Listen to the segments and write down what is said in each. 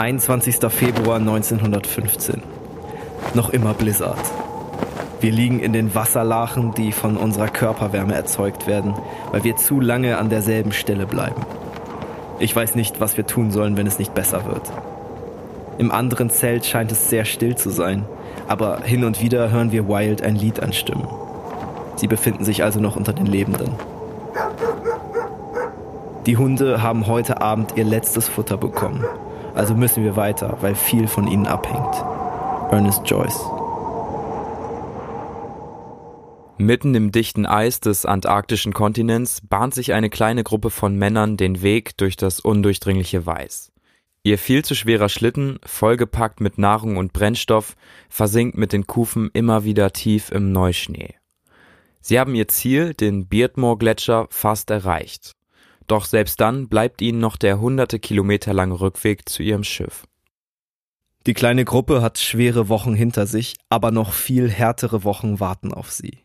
21. Februar 1915. Noch immer Blizzard. Wir liegen in den Wasserlachen, die von unserer Körperwärme erzeugt werden, weil wir zu lange an derselben Stelle bleiben. Ich weiß nicht, was wir tun sollen, wenn es nicht besser wird. Im anderen Zelt scheint es sehr still zu sein, aber hin und wieder hören wir Wild ein Lied anstimmen. Sie befinden sich also noch unter den Lebenden. Die Hunde haben heute Abend ihr letztes Futter bekommen, also müssen wir weiter, weil viel von ihnen abhängt. Ernest Joyce. Mitten im dichten Eis des antarktischen Kontinents bahnt sich eine kleine Gruppe von Männern den Weg durch das undurchdringliche Weiß. Ihr viel zu schwerer Schlitten, vollgepackt mit Nahrung und Brennstoff, versinkt mit den Kufen immer wieder tief im Neuschnee. Sie haben ihr Ziel, den Beardmore-Gletscher, fast erreicht. Doch selbst dann bleibt ihnen noch der hunderte Kilometer lange Rückweg zu ihrem Schiff. Die kleine Gruppe hat schwere Wochen hinter sich, aber noch viel härtere Wochen warten auf sie.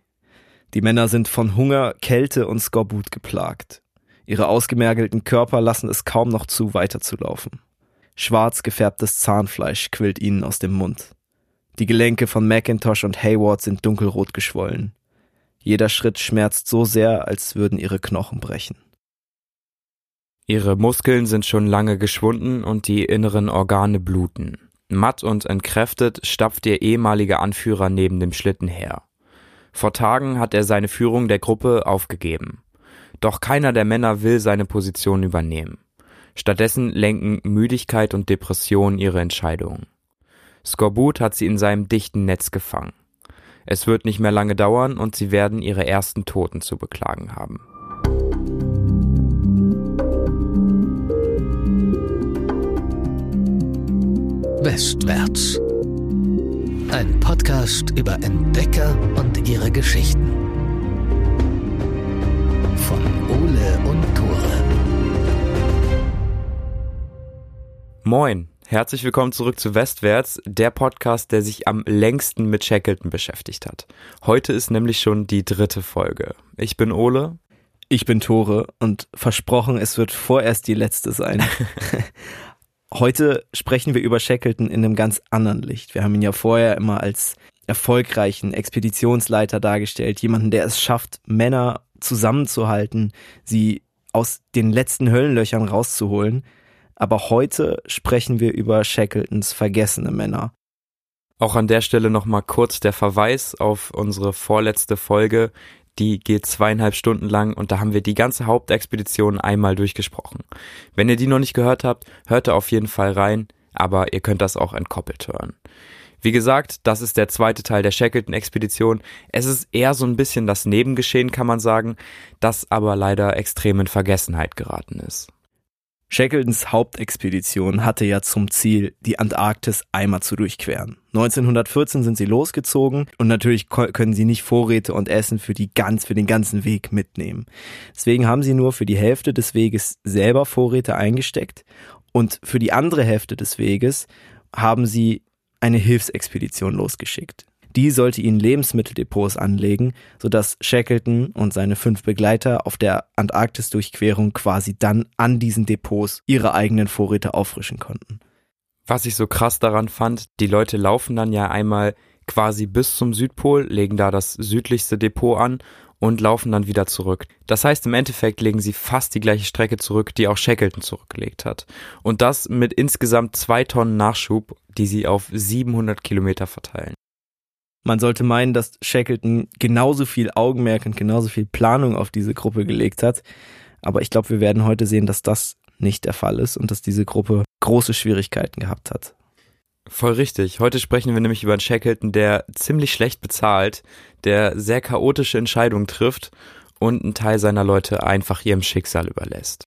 Die Männer sind von Hunger, Kälte und Skorbut geplagt. Ihre ausgemergelten Körper lassen es kaum noch zu, weiterzulaufen. Schwarz gefärbtes Zahnfleisch quillt ihnen aus dem Mund. Die Gelenke von Macintosh und Hayward sind dunkelrot geschwollen. Jeder Schritt schmerzt so sehr, als würden ihre Knochen brechen. Ihre Muskeln sind schon lange geschwunden und die inneren Organe bluten. Matt und entkräftet stapft ihr ehemaliger Anführer neben dem Schlitten her. Vor Tagen hat er seine Führung der Gruppe aufgegeben. Doch keiner der Männer will seine Position übernehmen. Stattdessen lenken Müdigkeit und Depression ihre Entscheidungen. Skorbut hat sie in seinem dichten Netz gefangen. Es wird nicht mehr lange dauern und sie werden ihre ersten Toten zu beklagen haben. Westwärts ein Podcast über Entdecker und ihre Geschichten. Von Ole und Tore. Moin, herzlich willkommen zurück zu Westwärts, der Podcast, der sich am längsten mit Shackleton beschäftigt hat. Heute ist nämlich schon die dritte Folge. Ich bin Ole. Ich bin Tore und versprochen, es wird vorerst die letzte sein. Heute sprechen wir über Shackleton in einem ganz anderen Licht. Wir haben ihn ja vorher immer als erfolgreichen Expeditionsleiter dargestellt, jemanden, der es schafft, Männer zusammenzuhalten, sie aus den letzten Höllenlöchern rauszuholen. Aber heute sprechen wir über Shackletons vergessene Männer. Auch an der Stelle nochmal kurz der Verweis auf unsere vorletzte Folge, die geht zweieinhalb Stunden lang und da haben wir die ganze Hauptexpedition einmal durchgesprochen. Wenn ihr die noch nicht gehört habt, hört da auf jeden Fall rein, aber ihr könnt das auch entkoppelt hören. Wie gesagt, das ist der zweite Teil der Shackleton-Expedition. Es ist eher so ein bisschen das Nebengeschehen, kann man sagen, das aber leider extrem in Vergessenheit geraten ist. Shackletons Hauptexpedition hatte ja zum Ziel, die Antarktis einmal zu durchqueren. 1914 sind sie losgezogen und natürlich können sie nicht Vorräte und Essen für die ganz, für den ganzen Weg mitnehmen. Deswegen haben sie nur für die Hälfte des Weges selber Vorräte eingesteckt und für die andere Hälfte des Weges haben sie eine Hilfsexpedition losgeschickt. Die sollte ihnen Lebensmitteldepots anlegen, sodass Shackleton und seine fünf Begleiter auf der Antarktis-Durchquerung quasi dann an diesen Depots ihre eigenen Vorräte auffrischen konnten. Was ich so krass daran fand, die Leute laufen dann ja einmal quasi bis zum Südpol, legen da das südlichste Depot an und laufen dann wieder zurück. Das heißt, im Endeffekt legen sie fast die gleiche Strecke zurück, die auch Shackleton zurückgelegt hat. Und das mit insgesamt zwei Tonnen Nachschub, die sie auf 700 Kilometer verteilen. Man sollte meinen, dass Shackleton genauso viel Augenmerk und genauso viel Planung auf diese Gruppe gelegt hat. Aber ich glaube, wir werden heute sehen, dass das nicht der Fall ist und dass diese Gruppe große Schwierigkeiten gehabt hat. Voll richtig. Heute sprechen wir nämlich über einen Shackleton, der ziemlich schlecht bezahlt, der sehr chaotische Entscheidungen trifft und einen Teil seiner Leute einfach ihrem Schicksal überlässt.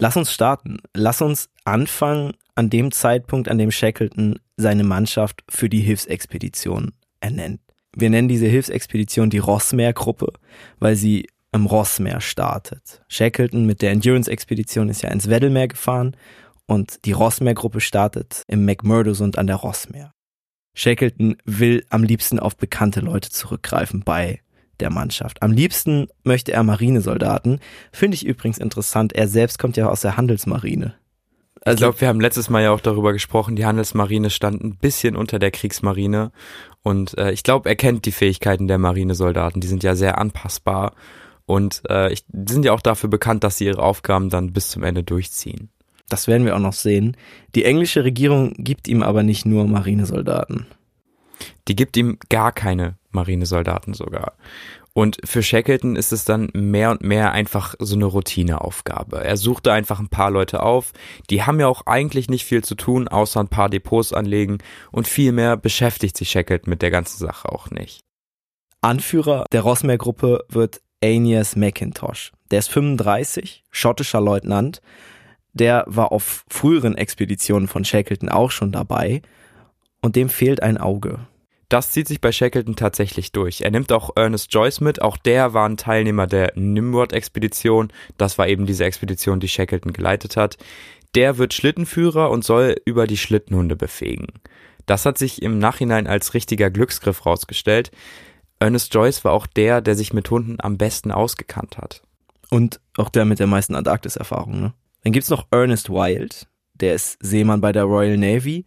Lass uns starten. Lass uns anfangen an dem Zeitpunkt, an dem Shackleton seine Mannschaft für die Hilfsexpedition ernennt. Wir nennen diese Hilfsexpedition die Rossmeer-Gruppe, weil sie im Rossmeer startet. Shackleton mit der Endurance-Expedition ist ja ins Weddellmeer gefahren und die Rossmeer-Gruppe startet im McMurdo-Sund an der Rossmeer. Shackleton will am liebsten auf bekannte Leute zurückgreifen bei der Mannschaft. Am liebsten möchte er Marinesoldaten. Finde ich übrigens interessant. Er selbst kommt ja aus der Handelsmarine. Also, ich glaube, wir haben letztes Mal ja auch darüber gesprochen, die Handelsmarine stand ein bisschen unter der Kriegsmarine und äh, ich glaube, er kennt die Fähigkeiten der Marinesoldaten, die sind ja sehr anpassbar und äh, ich, die sind ja auch dafür bekannt, dass sie ihre Aufgaben dann bis zum Ende durchziehen. Das werden wir auch noch sehen. Die englische Regierung gibt ihm aber nicht nur Marinesoldaten. Die gibt ihm gar keine Marinesoldaten sogar. Und für Shackleton ist es dann mehr und mehr einfach so eine Routineaufgabe. Er suchte einfach ein paar Leute auf. Die haben ja auch eigentlich nicht viel zu tun, außer ein paar Depots anlegen. Und viel mehr beschäftigt sich Shackleton mit der ganzen Sache auch nicht. Anführer der Rossmeer-Gruppe wird Aeneas McIntosh. Der ist 35, schottischer Leutnant. Der war auf früheren Expeditionen von Shackleton auch schon dabei. Und dem fehlt ein Auge. Das zieht sich bei Shackleton tatsächlich durch. Er nimmt auch Ernest Joyce mit, auch der war ein Teilnehmer der Nimrod-Expedition. Das war eben diese Expedition, die Shackleton geleitet hat. Der wird Schlittenführer und soll über die Schlittenhunde befähigen. Das hat sich im Nachhinein als richtiger Glücksgriff rausgestellt. Ernest Joyce war auch der, der sich mit Hunden am besten ausgekannt hat. Und auch der mit der meisten Antarktis-Erfahrung, ne? Dann gibt's noch Ernest Wild, der ist Seemann bei der Royal Navy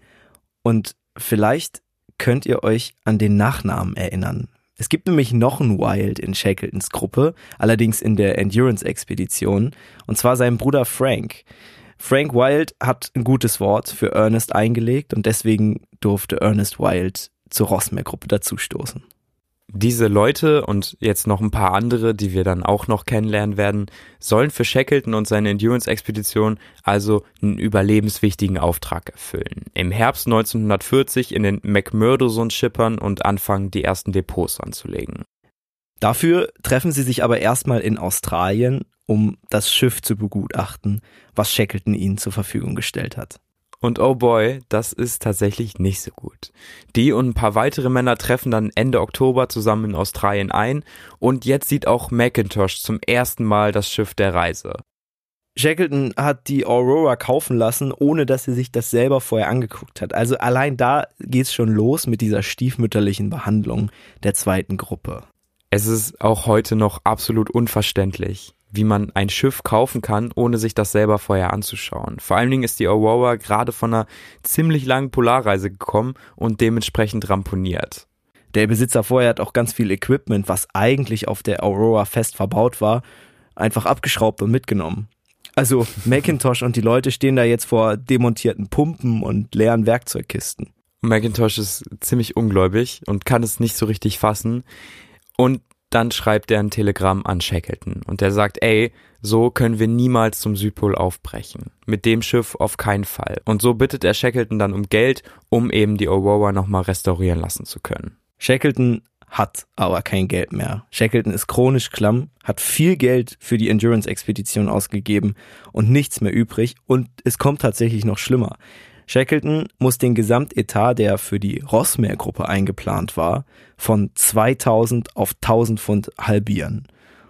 und vielleicht könnt ihr euch an den Nachnamen erinnern. Es gibt nämlich noch einen Wild in Shackletons Gruppe, allerdings in der Endurance-Expedition, und zwar seinen Bruder Frank. Frank Wild hat ein gutes Wort für Ernest eingelegt und deswegen durfte Ernest Wild zur Rossmeer-Gruppe dazustoßen diese Leute und jetzt noch ein paar andere, die wir dann auch noch kennenlernen werden, sollen für Shackleton und seine Endurance-Expedition also einen überlebenswichtigen Auftrag erfüllen. Im Herbst 1940 in den McMurdo-Sohn schippern und anfangen, die ersten Depots anzulegen. Dafür treffen sie sich aber erstmal in Australien, um das Schiff zu begutachten, was Shackleton ihnen zur Verfügung gestellt hat. Und oh boy, das ist tatsächlich nicht so gut. Die und ein paar weitere Männer treffen dann Ende Oktober zusammen in Australien ein und jetzt sieht auch Macintosh zum ersten Mal das Schiff der Reise. Shackleton hat die Aurora kaufen lassen, ohne dass er sich das selber vorher angeguckt hat. Also allein da geht's schon los mit dieser stiefmütterlichen Behandlung der zweiten Gruppe. Es ist auch heute noch absolut unverständlich wie man ein Schiff kaufen kann, ohne sich das selber vorher anzuschauen. Vor allen Dingen ist die Aurora gerade von einer ziemlich langen Polarreise gekommen und dementsprechend ramponiert. Der Besitzer vorher hat auch ganz viel Equipment, was eigentlich auf der Aurora fest verbaut war, einfach abgeschraubt und mitgenommen. Also Macintosh und die Leute stehen da jetzt vor demontierten Pumpen und leeren Werkzeugkisten. Macintosh ist ziemlich ungläubig und kann es nicht so richtig fassen. Und dann schreibt er ein Telegramm an Shackleton und der sagt, ey, so können wir niemals zum Südpol aufbrechen. Mit dem Schiff auf keinen Fall. Und so bittet er Shackleton dann um Geld, um eben die Aurora nochmal restaurieren lassen zu können. Shackleton hat aber kein Geld mehr. Shackleton ist chronisch klamm, hat viel Geld für die Endurance-Expedition ausgegeben und nichts mehr übrig und es kommt tatsächlich noch schlimmer. Shackleton muss den Gesamtetat, der für die Rossmeer-Gruppe eingeplant war, von 2000 auf 1000 Pfund halbieren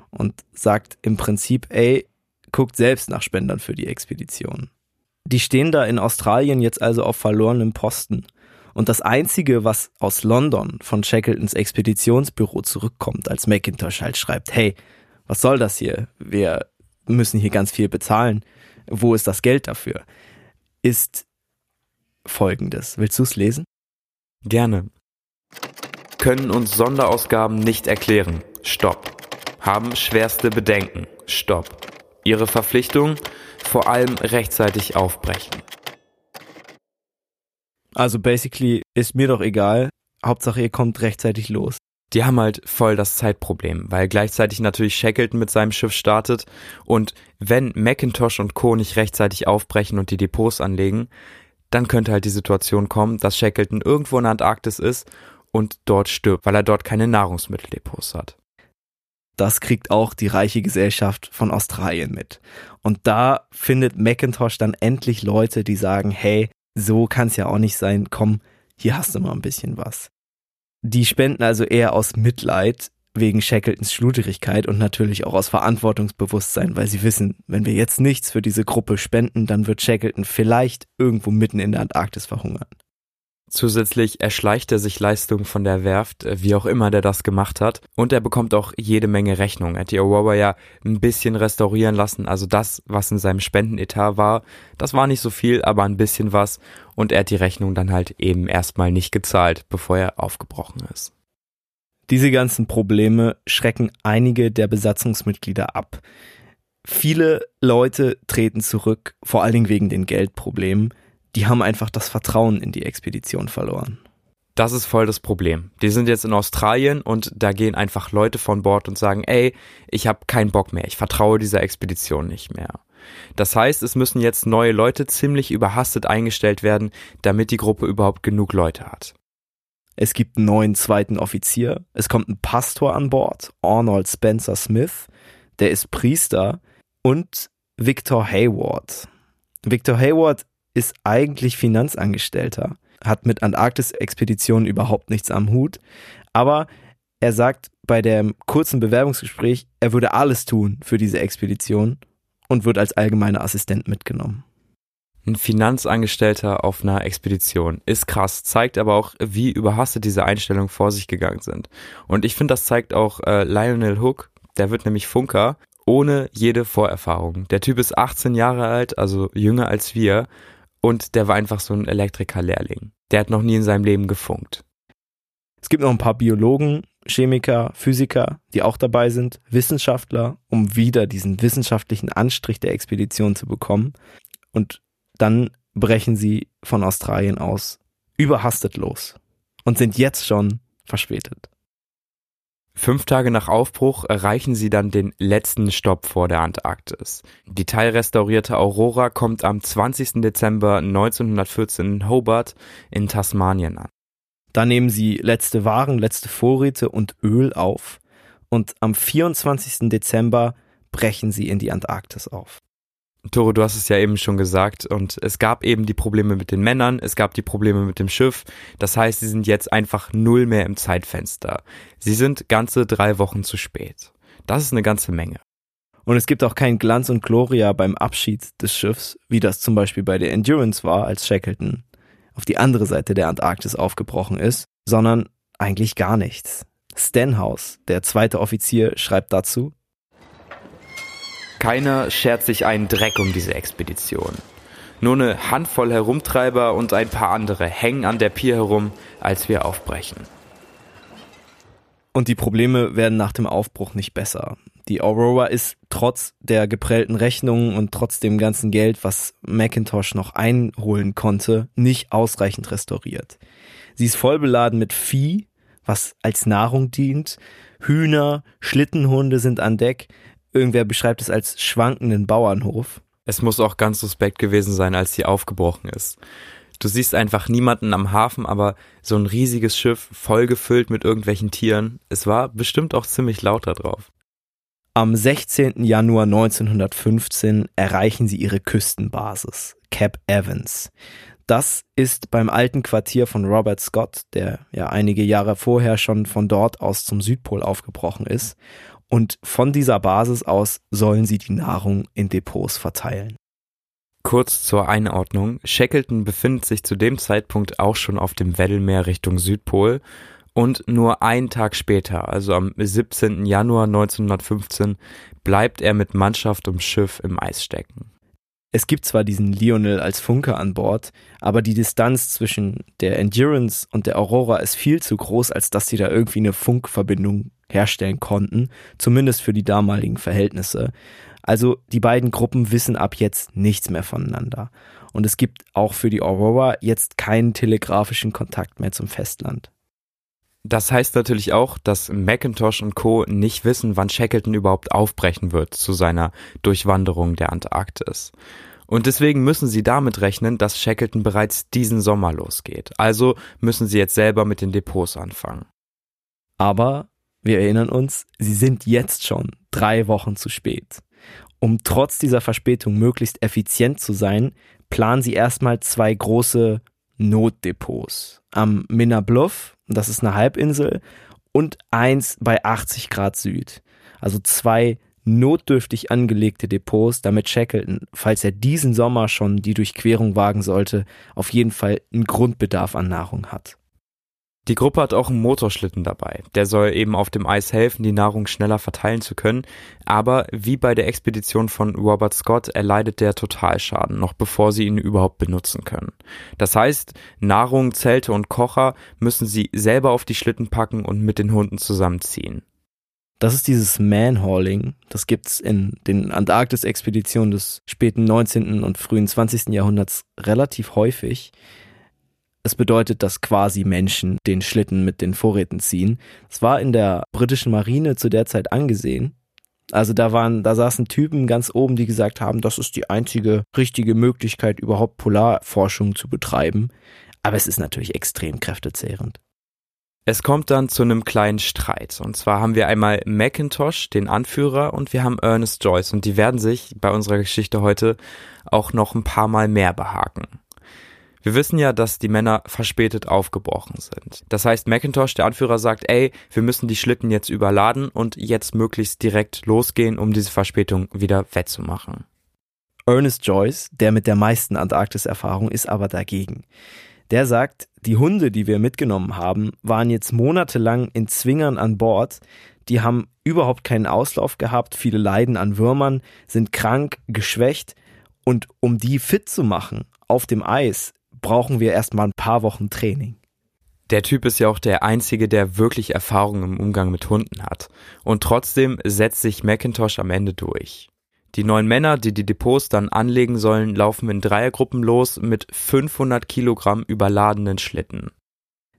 und sagt im Prinzip, ey, guckt selbst nach Spendern für die Expedition. Die stehen da in Australien jetzt also auf verlorenem Posten. Und das Einzige, was aus London von Shackletons Expeditionsbüro zurückkommt, als Macintosh halt schreibt, hey, was soll das hier? Wir müssen hier ganz viel bezahlen. Wo ist das Geld dafür? Ist folgendes. Willst du es lesen? Gerne. Können uns Sonderausgaben nicht erklären. Stopp. Haben schwerste Bedenken. Stopp. Ihre Verpflichtung vor allem rechtzeitig aufbrechen. Also basically ist mir doch egal. Hauptsache ihr kommt rechtzeitig los. Die haben halt voll das Zeitproblem, weil gleichzeitig natürlich Shackleton mit seinem Schiff startet und wenn Macintosh und Co. nicht rechtzeitig aufbrechen und die Depots anlegen, dann könnte halt die Situation kommen, dass Shackleton irgendwo in der Antarktis ist und dort stirbt, weil er dort keine Nahrungsmitteldepots hat. Das kriegt auch die reiche Gesellschaft von Australien mit. Und da findet Macintosh dann endlich Leute, die sagen, hey, so kann's ja auch nicht sein, komm, hier hast du mal ein bisschen was. Die spenden also eher aus Mitleid wegen Shackletons Schluderigkeit und natürlich auch aus Verantwortungsbewusstsein, weil sie wissen, wenn wir jetzt nichts für diese Gruppe spenden, dann wird Shackleton vielleicht irgendwo mitten in der Antarktis verhungern. Zusätzlich erschleicht er sich Leistungen von der Werft, äh, wie auch immer der das gemacht hat. Und er bekommt auch jede Menge Rechnungen. Er hat die Aurora ja ein bisschen restaurieren lassen. Also das, was in seinem Spendenetat war, das war nicht so viel, aber ein bisschen was. Und er hat die Rechnung dann halt eben erstmal nicht gezahlt, bevor er aufgebrochen ist. Diese ganzen Probleme schrecken einige der Besatzungsmitglieder ab. Viele Leute treten zurück, vor allen Dingen wegen den Geldproblemen die haben einfach das Vertrauen in die Expedition verloren. Das ist voll das Problem. Die sind jetzt in Australien und da gehen einfach Leute von Bord und sagen, ey, ich habe keinen Bock mehr, ich vertraue dieser Expedition nicht mehr. Das heißt, es müssen jetzt neue Leute ziemlich überhastet eingestellt werden, damit die Gruppe überhaupt genug Leute hat. Es gibt einen neuen zweiten Offizier, es kommt ein Pastor an Bord, Arnold Spencer Smith, der ist Priester und Victor Hayward. Victor Hayward ist eigentlich Finanzangestellter, hat mit Antarktis-Expeditionen überhaupt nichts am Hut, aber er sagt bei dem kurzen Bewerbungsgespräch, er würde alles tun für diese Expedition und wird als allgemeiner Assistent mitgenommen. Ein Finanzangestellter auf einer Expedition ist krass, zeigt aber auch, wie überhastet diese Einstellungen vor sich gegangen sind. Und ich finde, das zeigt auch äh, Lionel Hook, der wird nämlich Funker, ohne jede Vorerfahrung. Der Typ ist 18 Jahre alt, also jünger als wir, und der war einfach so ein Elektrikerlehrling. Der hat noch nie in seinem Leben gefunkt. Es gibt noch ein paar Biologen, Chemiker, Physiker, die auch dabei sind, Wissenschaftler, um wieder diesen wissenschaftlichen Anstrich der Expedition zu bekommen. Und dann brechen sie von Australien aus überhastet los und sind jetzt schon verspätet. Fünf Tage nach Aufbruch erreichen sie dann den letzten Stopp vor der Antarktis. Die teilrestaurierte Aurora kommt am 20. Dezember 1914 in Hobart in Tasmanien an. Da nehmen sie letzte Waren, letzte Vorräte und Öl auf und am 24. Dezember brechen sie in die Antarktis auf. Toro, du hast es ja eben schon gesagt und es gab eben die Probleme mit den Männern, es gab die Probleme mit dem Schiff. Das heißt, sie sind jetzt einfach null mehr im Zeitfenster. Sie sind ganze drei Wochen zu spät. Das ist eine ganze Menge. Und es gibt auch kein Glanz und Gloria beim Abschied des Schiffs, wie das zum Beispiel bei der Endurance war, als Shackleton auf die andere Seite der Antarktis aufgebrochen ist, sondern eigentlich gar nichts. Stenhouse, der zweite Offizier, schreibt dazu, keiner schert sich einen Dreck um diese Expedition. Nur eine Handvoll Herumtreiber und ein paar andere hängen an der Pier herum, als wir aufbrechen. Und die Probleme werden nach dem Aufbruch nicht besser. Die Aurora ist trotz der geprellten Rechnungen und trotz dem ganzen Geld, was Macintosh noch einholen konnte, nicht ausreichend restauriert. Sie ist voll beladen mit Vieh, was als Nahrung dient. Hühner, Schlittenhunde sind an Deck. Irgendwer beschreibt es als schwankenden Bauernhof. Es muss auch ganz suspekt gewesen sein, als sie aufgebrochen ist. Du siehst einfach niemanden am Hafen, aber so ein riesiges Schiff vollgefüllt mit irgendwelchen Tieren. Es war bestimmt auch ziemlich laut da drauf. Am 16. Januar 1915 erreichen sie ihre Küstenbasis, Cap Evans. Das ist beim alten Quartier von Robert Scott, der ja einige Jahre vorher schon von dort aus zum Südpol aufgebrochen ist und von dieser Basis aus sollen sie die Nahrung in Depots verteilen. Kurz zur Einordnung. Shackleton befindet sich zu dem Zeitpunkt auch schon auf dem Weddellmeer Richtung Südpol und nur einen Tag später, also am 17. Januar 1915, bleibt er mit Mannschaft und Schiff im Eis stecken. Es gibt zwar diesen Lionel als Funker an Bord, aber die Distanz zwischen der Endurance und der Aurora ist viel zu groß, als dass sie da irgendwie eine Funkverbindung herstellen konnten, zumindest für die damaligen Verhältnisse. Also die beiden Gruppen wissen ab jetzt nichts mehr voneinander. Und es gibt auch für die Aurora jetzt keinen telegrafischen Kontakt mehr zum Festland. Das heißt natürlich auch, dass Macintosh und Co. nicht wissen, wann Shackleton überhaupt aufbrechen wird zu seiner Durchwanderung der Antarktis. Und deswegen müssen sie damit rechnen, dass Shackleton bereits diesen Sommer losgeht. Also müssen sie jetzt selber mit den Depots anfangen. Aber wir erinnern uns, sie sind jetzt schon drei Wochen zu spät. Um trotz dieser Verspätung möglichst effizient zu sein, planen sie erstmal zwei große Notdepots. Am Minna Bluff, das ist eine Halbinsel, und eins bei 80 Grad Süd. Also zwei notdürftig angelegte Depots, damit Shackleton, falls er diesen Sommer schon die Durchquerung wagen sollte, auf jeden Fall einen Grundbedarf an Nahrung hat. Die Gruppe hat auch einen Motorschlitten dabei. Der soll eben auf dem Eis helfen, die Nahrung schneller verteilen zu können. Aber wie bei der Expedition von Robert Scott erleidet der Totalschaden, noch bevor sie ihn überhaupt benutzen können. Das heißt, Nahrung, Zelte und Kocher müssen sie selber auf die Schlitten packen und mit den Hunden zusammenziehen. Das ist dieses Manhauling. Das gibt's in den Antarktis-Expeditionen des späten 19. und frühen 20. Jahrhunderts relativ häufig. Es bedeutet, dass quasi Menschen den Schlitten mit den Vorräten ziehen. Es war in der britischen Marine zu der Zeit angesehen. Also da waren, da saßen Typen ganz oben, die gesagt haben, das ist die einzige richtige Möglichkeit, überhaupt Polarforschung zu betreiben. Aber es ist natürlich extrem kräftezehrend. Es kommt dann zu einem kleinen Streit. Und zwar haben wir einmal Macintosh, den Anführer, und wir haben Ernest Joyce. Und die werden sich bei unserer Geschichte heute auch noch ein paar Mal mehr behaken. Wir wissen ja, dass die Männer verspätet aufgebrochen sind. Das heißt, Macintosh, der Anführer, sagt, ey, wir müssen die Schlitten jetzt überladen und jetzt möglichst direkt losgehen, um diese Verspätung wieder wettzumachen. Ernest Joyce, der mit der meisten Antarktis-Erfahrung, ist aber dagegen. Der sagt, die Hunde, die wir mitgenommen haben, waren jetzt monatelang in Zwingern an Bord. Die haben überhaupt keinen Auslauf gehabt, viele leiden an Würmern, sind krank, geschwächt. Und um die fit zu machen auf dem Eis, brauchen wir erstmal ein paar Wochen Training. Der Typ ist ja auch der Einzige, der wirklich Erfahrung im Umgang mit Hunden hat. Und trotzdem setzt sich Macintosh am Ende durch. Die neun Männer, die die Depots dann anlegen sollen, laufen in Dreiergruppen los mit 500 Kilogramm überladenen Schlitten.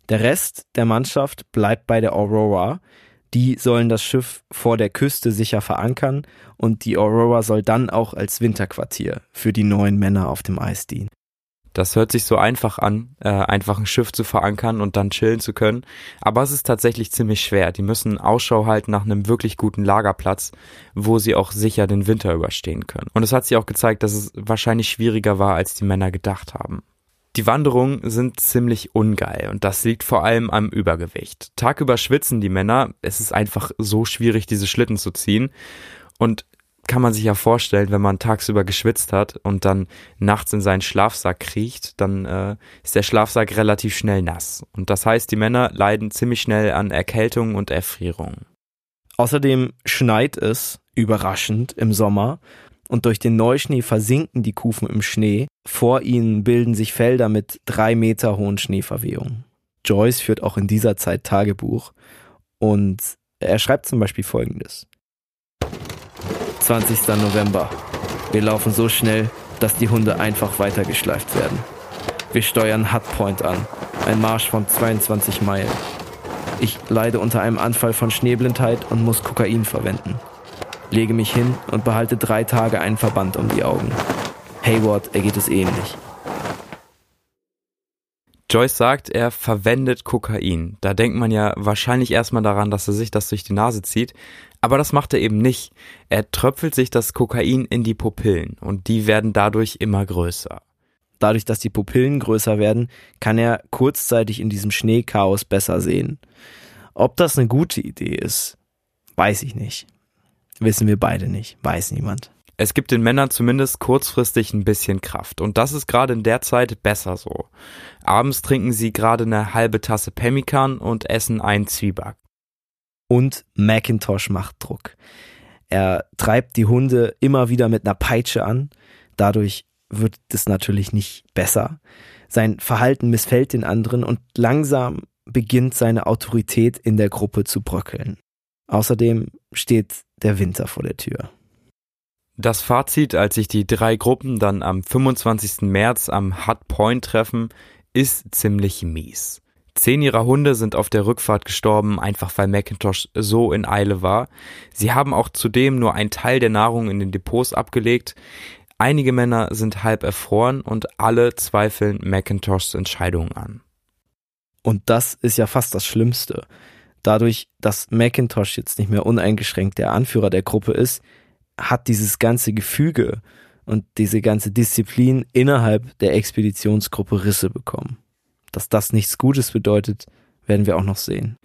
Der Rest der Mannschaft bleibt bei der Aurora. Die sollen das Schiff vor der Küste sicher verankern und die Aurora soll dann auch als Winterquartier für die neun Männer auf dem Eis dienen. Das hört sich so einfach an, äh, einfach ein Schiff zu verankern und dann chillen zu können. Aber es ist tatsächlich ziemlich schwer. Die müssen Ausschau halten nach einem wirklich guten Lagerplatz, wo sie auch sicher den Winter überstehen können. Und es hat sich auch gezeigt, dass es wahrscheinlich schwieriger war, als die Männer gedacht haben. Die Wanderungen sind ziemlich ungeil und das liegt vor allem am Übergewicht. Tagüber schwitzen die Männer, es ist einfach so schwierig, diese Schlitten zu ziehen. Und kann man sich ja vorstellen, wenn man tagsüber geschwitzt hat und dann nachts in seinen Schlafsack kriecht, dann äh, ist der Schlafsack relativ schnell nass. Und das heißt, die Männer leiden ziemlich schnell an Erkältung und Erfrierung. Außerdem schneit es überraschend im Sommer und durch den Neuschnee versinken die Kufen im Schnee. Vor ihnen bilden sich Felder mit drei Meter hohen Schneeverwehungen. Joyce führt auch in dieser Zeit Tagebuch und er schreibt zum Beispiel folgendes. 20. November. Wir laufen so schnell, dass die Hunde einfach weitergeschleift werden. Wir steuern Hut Point an, ein Marsch von 22 Meilen. Ich leide unter einem Anfall von Schneeblindheit und muss Kokain verwenden. Lege mich hin und behalte drei Tage einen Verband um die Augen. Hayward ergeht es ähnlich. Joyce sagt, er verwendet Kokain. Da denkt man ja wahrscheinlich erstmal daran, dass er sich das durch die Nase zieht. Aber das macht er eben nicht. Er tröpfelt sich das Kokain in die Pupillen und die werden dadurch immer größer. Dadurch, dass die Pupillen größer werden, kann er kurzzeitig in diesem Schneechaos besser sehen. Ob das eine gute Idee ist, weiß ich nicht. Wissen wir beide nicht, weiß niemand. Es gibt den Männern zumindest kurzfristig ein bisschen Kraft und das ist gerade in der Zeit besser so. Abends trinken sie gerade eine halbe Tasse Pemmikan und essen einen Zwieback und Macintosh macht Druck. Er treibt die Hunde immer wieder mit einer Peitsche an. Dadurch wird es natürlich nicht besser. Sein Verhalten missfällt den anderen und langsam beginnt seine Autorität in der Gruppe zu bröckeln. Außerdem steht der Winter vor der Tür. Das Fazit, als sich die drei Gruppen dann am 25. März am Hut Point treffen, ist ziemlich mies. Zehn ihrer Hunde sind auf der Rückfahrt gestorben, einfach weil Macintosh so in Eile war. Sie haben auch zudem nur einen Teil der Nahrung in den Depots abgelegt. Einige Männer sind halb erfroren und alle zweifeln Macintoshs Entscheidungen an. Und das ist ja fast das Schlimmste. Dadurch, dass Macintosh jetzt nicht mehr uneingeschränkt der Anführer der Gruppe ist, hat dieses ganze Gefüge und diese ganze Disziplin innerhalb der Expeditionsgruppe Risse bekommen. Dass das nichts Gutes bedeutet, werden wir auch noch sehen.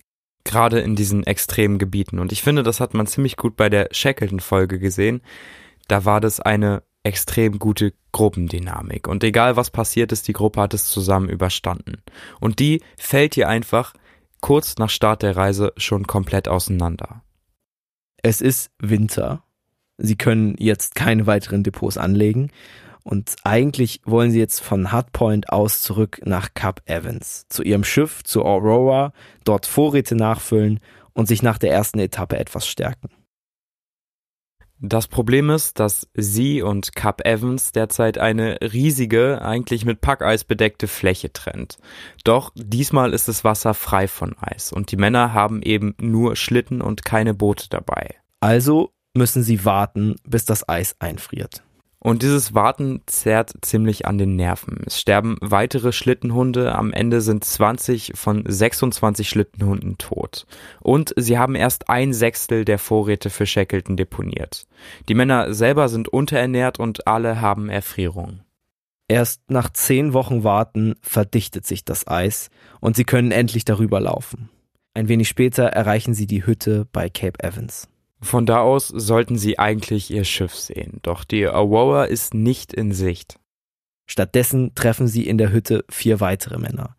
Gerade in diesen extremen Gebieten. Und ich finde, das hat man ziemlich gut bei der Shackleton-Folge gesehen. Da war das eine extrem gute Gruppendynamik. Und egal was passiert ist, die Gruppe hat es zusammen überstanden. Und die fällt hier einfach kurz nach Start der Reise schon komplett auseinander. Es ist Winter. Sie können jetzt keine weiteren Depots anlegen. Und eigentlich wollen sie jetzt von Hardpoint aus zurück nach Cap Evans, zu ihrem Schiff, zu Aurora, dort Vorräte nachfüllen und sich nach der ersten Etappe etwas stärken. Das Problem ist, dass sie und Cap Evans derzeit eine riesige, eigentlich mit Packeis bedeckte Fläche trennt. Doch diesmal ist das Wasser frei von Eis und die Männer haben eben nur Schlitten und keine Boote dabei. Also müssen sie warten, bis das Eis einfriert. Und dieses Warten zerrt ziemlich an den Nerven. Es sterben weitere Schlittenhunde. Am Ende sind 20 von 26 Schlittenhunden tot. Und sie haben erst ein Sechstel der Vorräte für Shackleton deponiert. Die Männer selber sind unterernährt und alle haben Erfrierung. Erst nach zehn Wochen Warten verdichtet sich das Eis und sie können endlich darüber laufen. Ein wenig später erreichen sie die Hütte bei Cape Evans. Von da aus sollten sie eigentlich ihr Schiff sehen, doch die Aurora ist nicht in Sicht. Stattdessen treffen sie in der Hütte vier weitere Männer.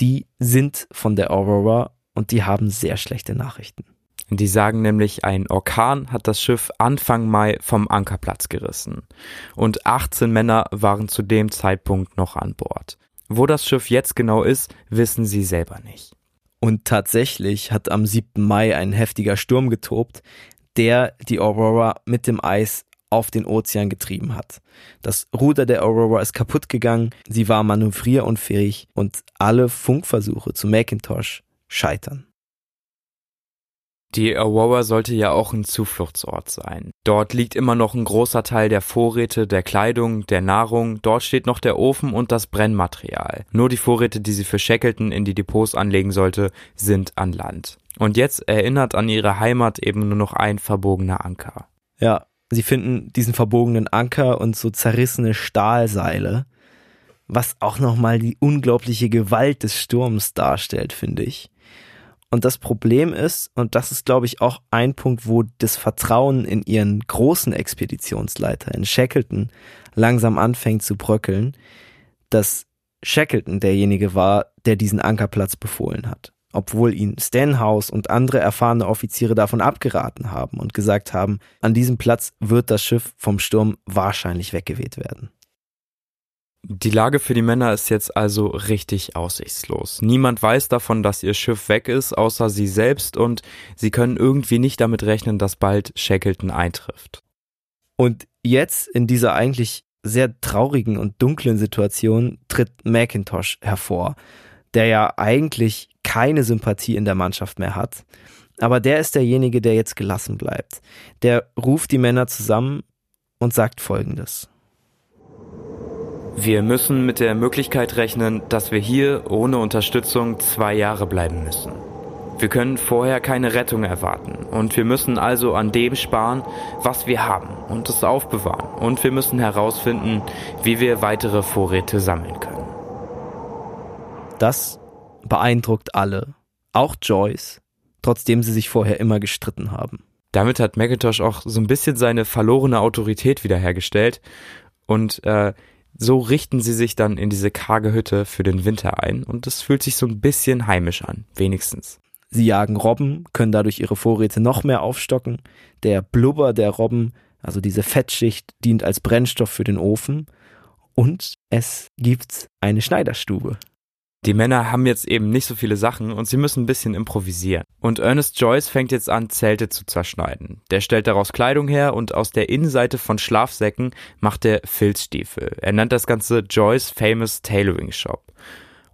Die sind von der Aurora und die haben sehr schlechte Nachrichten. Die sagen nämlich, ein Orkan hat das Schiff Anfang Mai vom Ankerplatz gerissen. Und 18 Männer waren zu dem Zeitpunkt noch an Bord. Wo das Schiff jetzt genau ist, wissen sie selber nicht. Und tatsächlich hat am 7. Mai ein heftiger Sturm getobt, der die Aurora mit dem Eis auf den Ozean getrieben hat. Das Ruder der Aurora ist kaputt gegangen, sie war manövrierunfähig und alle Funkversuche zu Macintosh scheitern. Die Aurora sollte ja auch ein Zufluchtsort sein. Dort liegt immer noch ein großer Teil der Vorräte, der Kleidung, der Nahrung. Dort steht noch der Ofen und das Brennmaterial. Nur die Vorräte, die sie für Shackleton in die Depots anlegen sollte, sind an Land. Und jetzt erinnert an ihre Heimat eben nur noch ein verbogener Anker. Ja, sie finden diesen verbogenen Anker und so zerrissene Stahlseile, was auch nochmal die unglaubliche Gewalt des Sturms darstellt, finde ich. Und das Problem ist, und das ist, glaube ich, auch ein Punkt, wo das Vertrauen in ihren großen Expeditionsleiter, in Shackleton, langsam anfängt zu bröckeln, dass Shackleton derjenige war, der diesen Ankerplatz befohlen hat. Obwohl ihn Stenhouse und andere erfahrene Offiziere davon abgeraten haben und gesagt haben, an diesem Platz wird das Schiff vom Sturm wahrscheinlich weggeweht werden. Die Lage für die Männer ist jetzt also richtig aussichtslos. Niemand weiß davon, dass ihr Schiff weg ist, außer sie selbst, und sie können irgendwie nicht damit rechnen, dass bald Shackleton eintrifft. Und jetzt in dieser eigentlich sehr traurigen und dunklen Situation tritt Macintosh hervor, der ja eigentlich keine Sympathie in der Mannschaft mehr hat. Aber der ist derjenige, der jetzt gelassen bleibt. Der ruft die Männer zusammen und sagt Folgendes. Wir müssen mit der Möglichkeit rechnen, dass wir hier ohne Unterstützung zwei Jahre bleiben müssen. Wir können vorher keine Rettung erwarten und wir müssen also an dem sparen, was wir haben und es aufbewahren und wir müssen herausfinden, wie wir weitere Vorräte sammeln können. Das beeindruckt alle, auch Joyce, trotzdem sie sich vorher immer gestritten haben. Damit hat Macintosh auch so ein bisschen seine verlorene Autorität wiederhergestellt und äh, so richten sie sich dann in diese karge Hütte für den Winter ein und es fühlt sich so ein bisschen heimisch an, wenigstens. Sie jagen Robben, können dadurch ihre Vorräte noch mehr aufstocken. Der Blubber der Robben, also diese Fettschicht, dient als Brennstoff für den Ofen. Und es gibt eine Schneiderstube. Die Männer haben jetzt eben nicht so viele Sachen und sie müssen ein bisschen improvisieren. Und Ernest Joyce fängt jetzt an, Zelte zu zerschneiden. Der stellt daraus Kleidung her und aus der Innenseite von Schlafsäcken macht er Filzstiefel. Er nennt das Ganze Joyce Famous Tailoring Shop.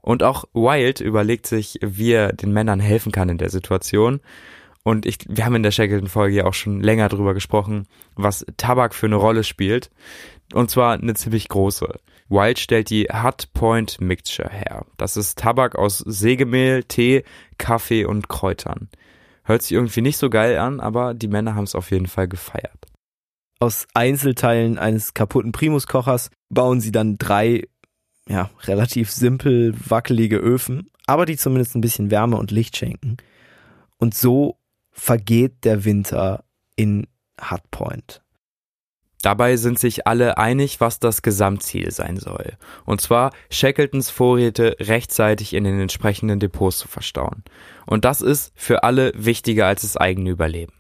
Und auch Wild überlegt sich, wie er den Männern helfen kann in der Situation. Und ich, wir haben in der Shackleton-Folge ja auch schon länger drüber gesprochen, was Tabak für eine Rolle spielt. Und zwar eine ziemlich große. Wild stellt die Hut Point Mixture her. Das ist Tabak aus Sägemehl, Tee, Kaffee und Kräutern. Hört sich irgendwie nicht so geil an, aber die Männer haben es auf jeden Fall gefeiert. Aus Einzelteilen eines kaputten Primuskochers bauen sie dann drei, ja, relativ simpel wackelige Öfen, aber die zumindest ein bisschen Wärme und Licht schenken. und so vergeht der Winter in Hardpoint. Dabei sind sich alle einig, was das Gesamtziel sein soll. Und zwar Shackletons Vorräte rechtzeitig in den entsprechenden Depots zu verstauen. Und das ist für alle wichtiger als das eigene Überleben.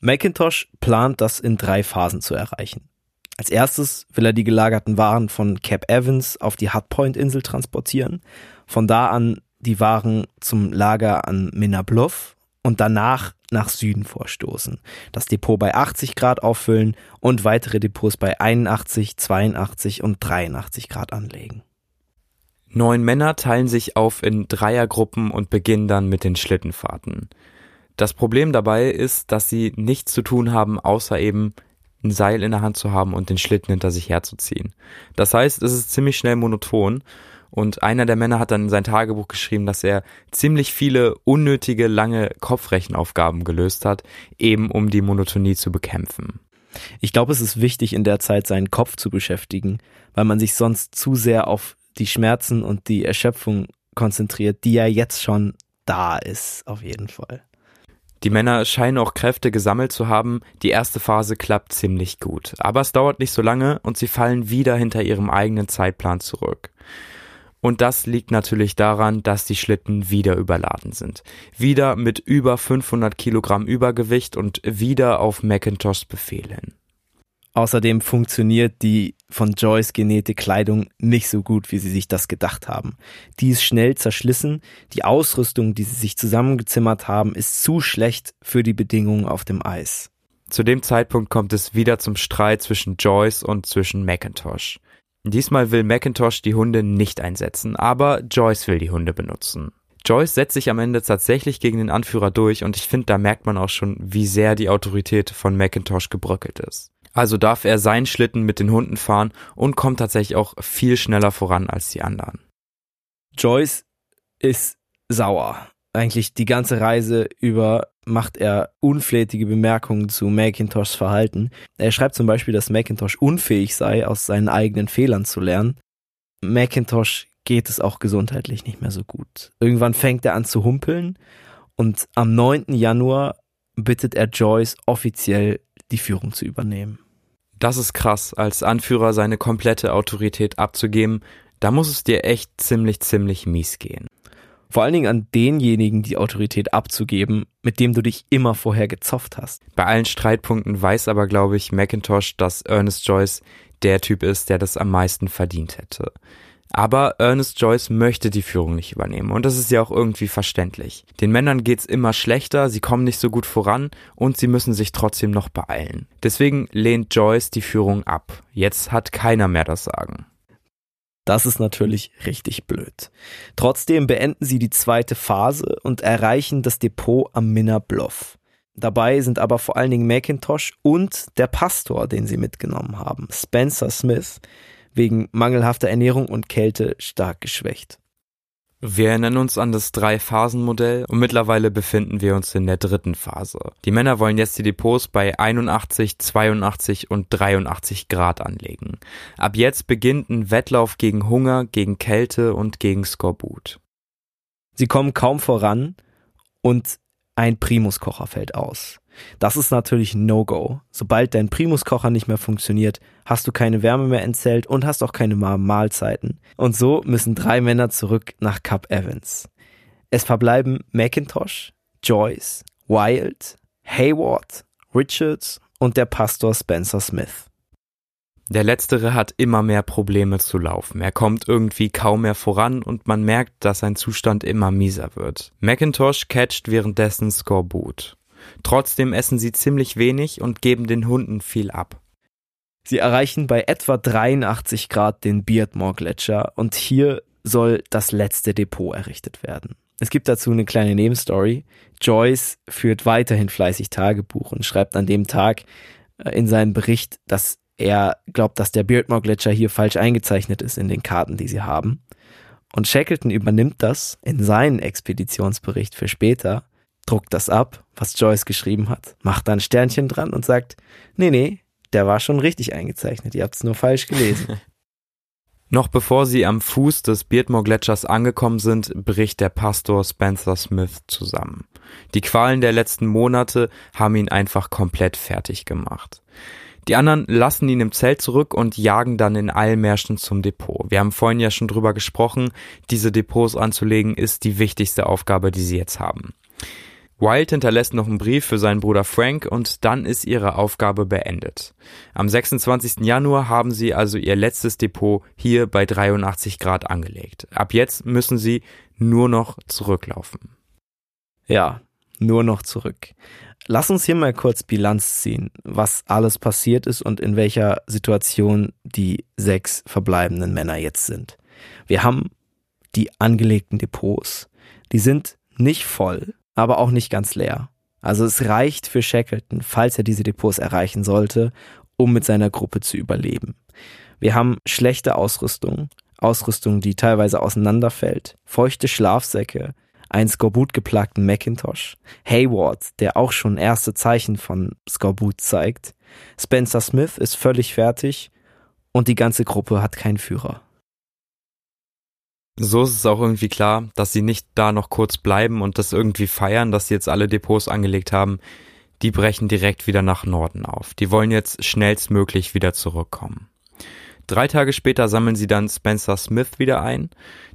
Macintosh plant, das in drei Phasen zu erreichen. Als erstes will er die gelagerten Waren von Cap Evans auf die Hardpoint-Insel transportieren, von da an die Waren zum Lager an Minna Bluff und danach nach Süden vorstoßen, das Depot bei 80 Grad auffüllen und weitere Depots bei 81, 82 und 83 Grad anlegen. Neun Männer teilen sich auf in Dreiergruppen und beginnen dann mit den Schlittenfahrten. Das Problem dabei ist, dass sie nichts zu tun haben, außer eben ein Seil in der Hand zu haben und den Schlitten hinter sich herzuziehen. Das heißt, es ist ziemlich schnell monoton und einer der Männer hat dann in sein Tagebuch geschrieben, dass er ziemlich viele unnötige lange Kopfrechenaufgaben gelöst hat, eben um die Monotonie zu bekämpfen. Ich glaube, es ist wichtig, in der Zeit seinen Kopf zu beschäftigen, weil man sich sonst zu sehr auf die Schmerzen und die Erschöpfung konzentriert, die ja jetzt schon da ist, auf jeden Fall. Die Männer scheinen auch Kräfte gesammelt zu haben. Die erste Phase klappt ziemlich gut. Aber es dauert nicht so lange und sie fallen wieder hinter ihrem eigenen Zeitplan zurück. Und das liegt natürlich daran, dass die Schlitten wieder überladen sind. Wieder mit über 500 Kilogramm Übergewicht und wieder auf Macintoshs Befehl hin. Außerdem funktioniert die von Joyce genähte Kleidung nicht so gut, wie sie sich das gedacht haben. Die ist schnell zerschlissen, die Ausrüstung, die sie sich zusammengezimmert haben, ist zu schlecht für die Bedingungen auf dem Eis. Zu dem Zeitpunkt kommt es wieder zum Streit zwischen Joyce und zwischen Macintosh. Diesmal will Macintosh die Hunde nicht einsetzen, aber Joyce will die Hunde benutzen. Joyce setzt sich am Ende tatsächlich gegen den Anführer durch und ich finde, da merkt man auch schon, wie sehr die Autorität von Macintosh gebröckelt ist. Also darf er seinen Schlitten mit den Hunden fahren und kommt tatsächlich auch viel schneller voran als die anderen. Joyce ist sauer eigentlich die ganze Reise über macht er unflätige Bemerkungen zu Macintoshs Verhalten. Er schreibt zum Beispiel, dass Macintosh unfähig sei, aus seinen eigenen Fehlern zu lernen. Macintosh geht es auch gesundheitlich nicht mehr so gut. Irgendwann fängt er an zu humpeln und am 9. Januar bittet er Joyce offiziell die Führung zu übernehmen. Das ist krass, als Anführer seine komplette Autorität abzugeben. Da muss es dir echt ziemlich, ziemlich mies gehen. Vor allen Dingen an denjenigen die Autorität abzugeben, mit dem du dich immer vorher gezofft hast. Bei allen Streitpunkten weiß aber, glaube ich, Macintosh, dass Ernest Joyce der Typ ist, der das am meisten verdient hätte. Aber Ernest Joyce möchte die Führung nicht übernehmen und das ist ja auch irgendwie verständlich. Den Männern geht's immer schlechter, sie kommen nicht so gut voran und sie müssen sich trotzdem noch beeilen. Deswegen lehnt Joyce die Führung ab. Jetzt hat keiner mehr das Sagen. Das ist natürlich richtig blöd. Trotzdem beenden sie die zweite Phase und erreichen das Depot am Minna Bluff. Dabei sind aber vor allen Dingen Macintosh und der Pastor, den sie mitgenommen haben, Spencer Smith, wegen mangelhafter Ernährung und Kälte stark geschwächt. Wir erinnern uns an das Drei-Phasen-Modell und mittlerweile befinden wir uns in der dritten Phase. Die Männer wollen jetzt die Depots bei 81, 82 und 83 Grad anlegen. Ab jetzt beginnt ein Wettlauf gegen Hunger, gegen Kälte und gegen Skorbut. Sie kommen kaum voran und ein Primuskocher fällt aus. Das ist natürlich No-Go. Sobald dein Primuskocher nicht mehr funktioniert, hast du keine Wärme mehr entzählt und hast auch keine Mahlzeiten. Und so müssen drei Männer zurück nach Cap Evans. Es verbleiben Macintosh, Joyce, Wild, Hayward, Richards und der Pastor Spencer Smith. Der letztere hat immer mehr Probleme zu laufen. Er kommt irgendwie kaum mehr voran und man merkt, dass sein Zustand immer mieser wird. Macintosh catcht währenddessen Skorbut. Trotzdem essen sie ziemlich wenig und geben den Hunden viel ab. Sie erreichen bei etwa 83 Grad den Beardmore Gletscher und hier soll das letzte Depot errichtet werden. Es gibt dazu eine kleine Nebenstory. Joyce führt weiterhin fleißig Tagebuch und schreibt an dem Tag äh, in seinem Bericht, dass er glaubt, dass der Beardmore Gletscher hier falsch eingezeichnet ist in den Karten, die sie haben. Und Shackleton übernimmt das in seinen Expeditionsbericht für später druckt das ab, was Joyce geschrieben hat, macht da ein Sternchen dran und sagt, nee, nee, der war schon richtig eingezeichnet, ihr habt es nur falsch gelesen. Noch bevor sie am Fuß des Beardmore-Gletschers angekommen sind, bricht der Pastor Spencer Smith zusammen. Die Qualen der letzten Monate haben ihn einfach komplett fertig gemacht. Die anderen lassen ihn im Zelt zurück und jagen dann in Eilmärschen zum Depot. Wir haben vorhin ja schon drüber gesprochen, diese Depots anzulegen ist die wichtigste Aufgabe, die sie jetzt haben. Wild hinterlässt noch einen Brief für seinen Bruder Frank und dann ist ihre Aufgabe beendet. Am 26. Januar haben sie also ihr letztes Depot hier bei 83 Grad angelegt. Ab jetzt müssen sie nur noch zurücklaufen. Ja, nur noch zurück. Lass uns hier mal kurz Bilanz ziehen, was alles passiert ist und in welcher Situation die sechs verbleibenden Männer jetzt sind. Wir haben die angelegten Depots. Die sind nicht voll, aber auch nicht ganz leer. Also es reicht für Shackleton, falls er diese Depots erreichen sollte, um mit seiner Gruppe zu überleben. Wir haben schlechte Ausrüstung, Ausrüstung, die teilweise auseinanderfällt, feuchte Schlafsäcke, einen Skorbut-geplagten Macintosh, Hayward, der auch schon erste Zeichen von Skorbut zeigt, Spencer Smith ist völlig fertig und die ganze Gruppe hat keinen Führer. So ist es auch irgendwie klar, dass sie nicht da noch kurz bleiben und das irgendwie feiern, dass sie jetzt alle Depots angelegt haben. Die brechen direkt wieder nach Norden auf. Die wollen jetzt schnellstmöglich wieder zurückkommen. Drei Tage später sammeln sie dann Spencer Smith wieder ein,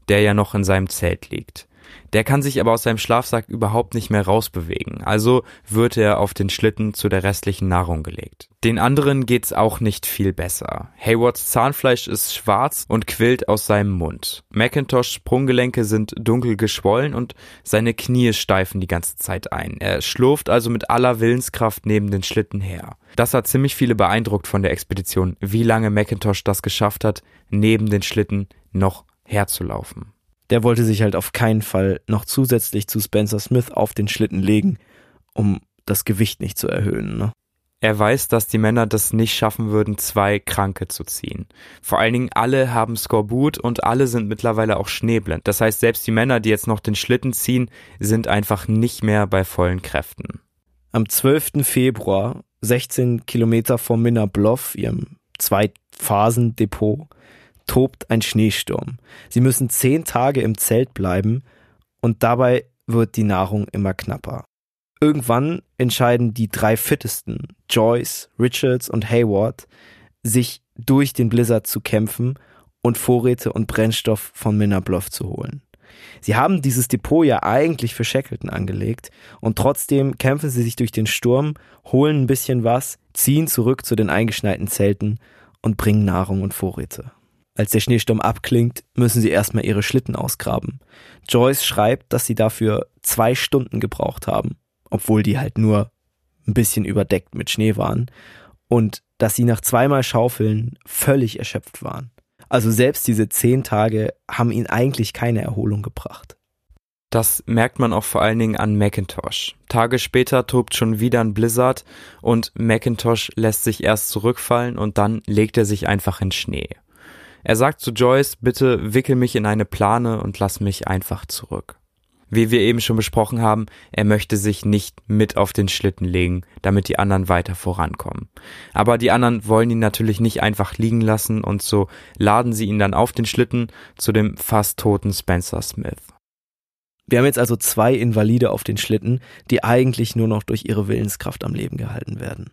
der ja noch in seinem Zelt liegt. Der kann sich aber aus seinem Schlafsack überhaupt nicht mehr rausbewegen, also wird er auf den Schlitten zu der restlichen Nahrung gelegt. Den anderen geht's auch nicht viel besser. Haywards Zahnfleisch ist schwarz und quillt aus seinem Mund. Macintosh Sprunggelenke sind dunkel geschwollen und seine Knie steifen die ganze Zeit ein. Er schlurft also mit aller Willenskraft neben den Schlitten her. Das hat ziemlich viele beeindruckt von der Expedition, wie lange Macintosh das geschafft hat, neben den Schlitten noch herzulaufen der wollte sich halt auf keinen Fall noch zusätzlich zu Spencer Smith auf den Schlitten legen, um das Gewicht nicht zu erhöhen. Ne? Er weiß, dass die Männer das nicht schaffen würden, zwei Kranke zu ziehen. Vor allen Dingen alle haben Skorbut und alle sind mittlerweile auch schneeblind. Das heißt, selbst die Männer, die jetzt noch den Schlitten ziehen, sind einfach nicht mehr bei vollen Kräften. Am 12. Februar, 16 Kilometer vor Minna Bluff, ihrem Zweitphasendepot, tobt ein Schneesturm. Sie müssen zehn Tage im Zelt bleiben und dabei wird die Nahrung immer knapper. Irgendwann entscheiden die drei Fittesten, Joyce, Richards und Hayward, sich durch den Blizzard zu kämpfen und Vorräte und Brennstoff von Minnerbluff zu holen. Sie haben dieses Depot ja eigentlich für Shackleton angelegt und trotzdem kämpfen sie sich durch den Sturm, holen ein bisschen was, ziehen zurück zu den eingeschneiten Zelten und bringen Nahrung und Vorräte. Als der Schneesturm abklingt, müssen sie erstmal ihre Schlitten ausgraben. Joyce schreibt, dass sie dafür zwei Stunden gebraucht haben, obwohl die halt nur ein bisschen überdeckt mit Schnee waren. Und dass sie nach zweimal Schaufeln völlig erschöpft waren. Also selbst diese zehn Tage haben ihnen eigentlich keine Erholung gebracht. Das merkt man auch vor allen Dingen an Macintosh. Tage später tobt schon wieder ein Blizzard und Macintosh lässt sich erst zurückfallen und dann legt er sich einfach in Schnee. Er sagt zu Joyce, bitte wickel mich in eine Plane und lass mich einfach zurück. Wie wir eben schon besprochen haben, er möchte sich nicht mit auf den Schlitten legen, damit die anderen weiter vorankommen. Aber die anderen wollen ihn natürlich nicht einfach liegen lassen und so laden sie ihn dann auf den Schlitten zu dem fast toten Spencer Smith. Wir haben jetzt also zwei Invalide auf den Schlitten, die eigentlich nur noch durch ihre Willenskraft am Leben gehalten werden.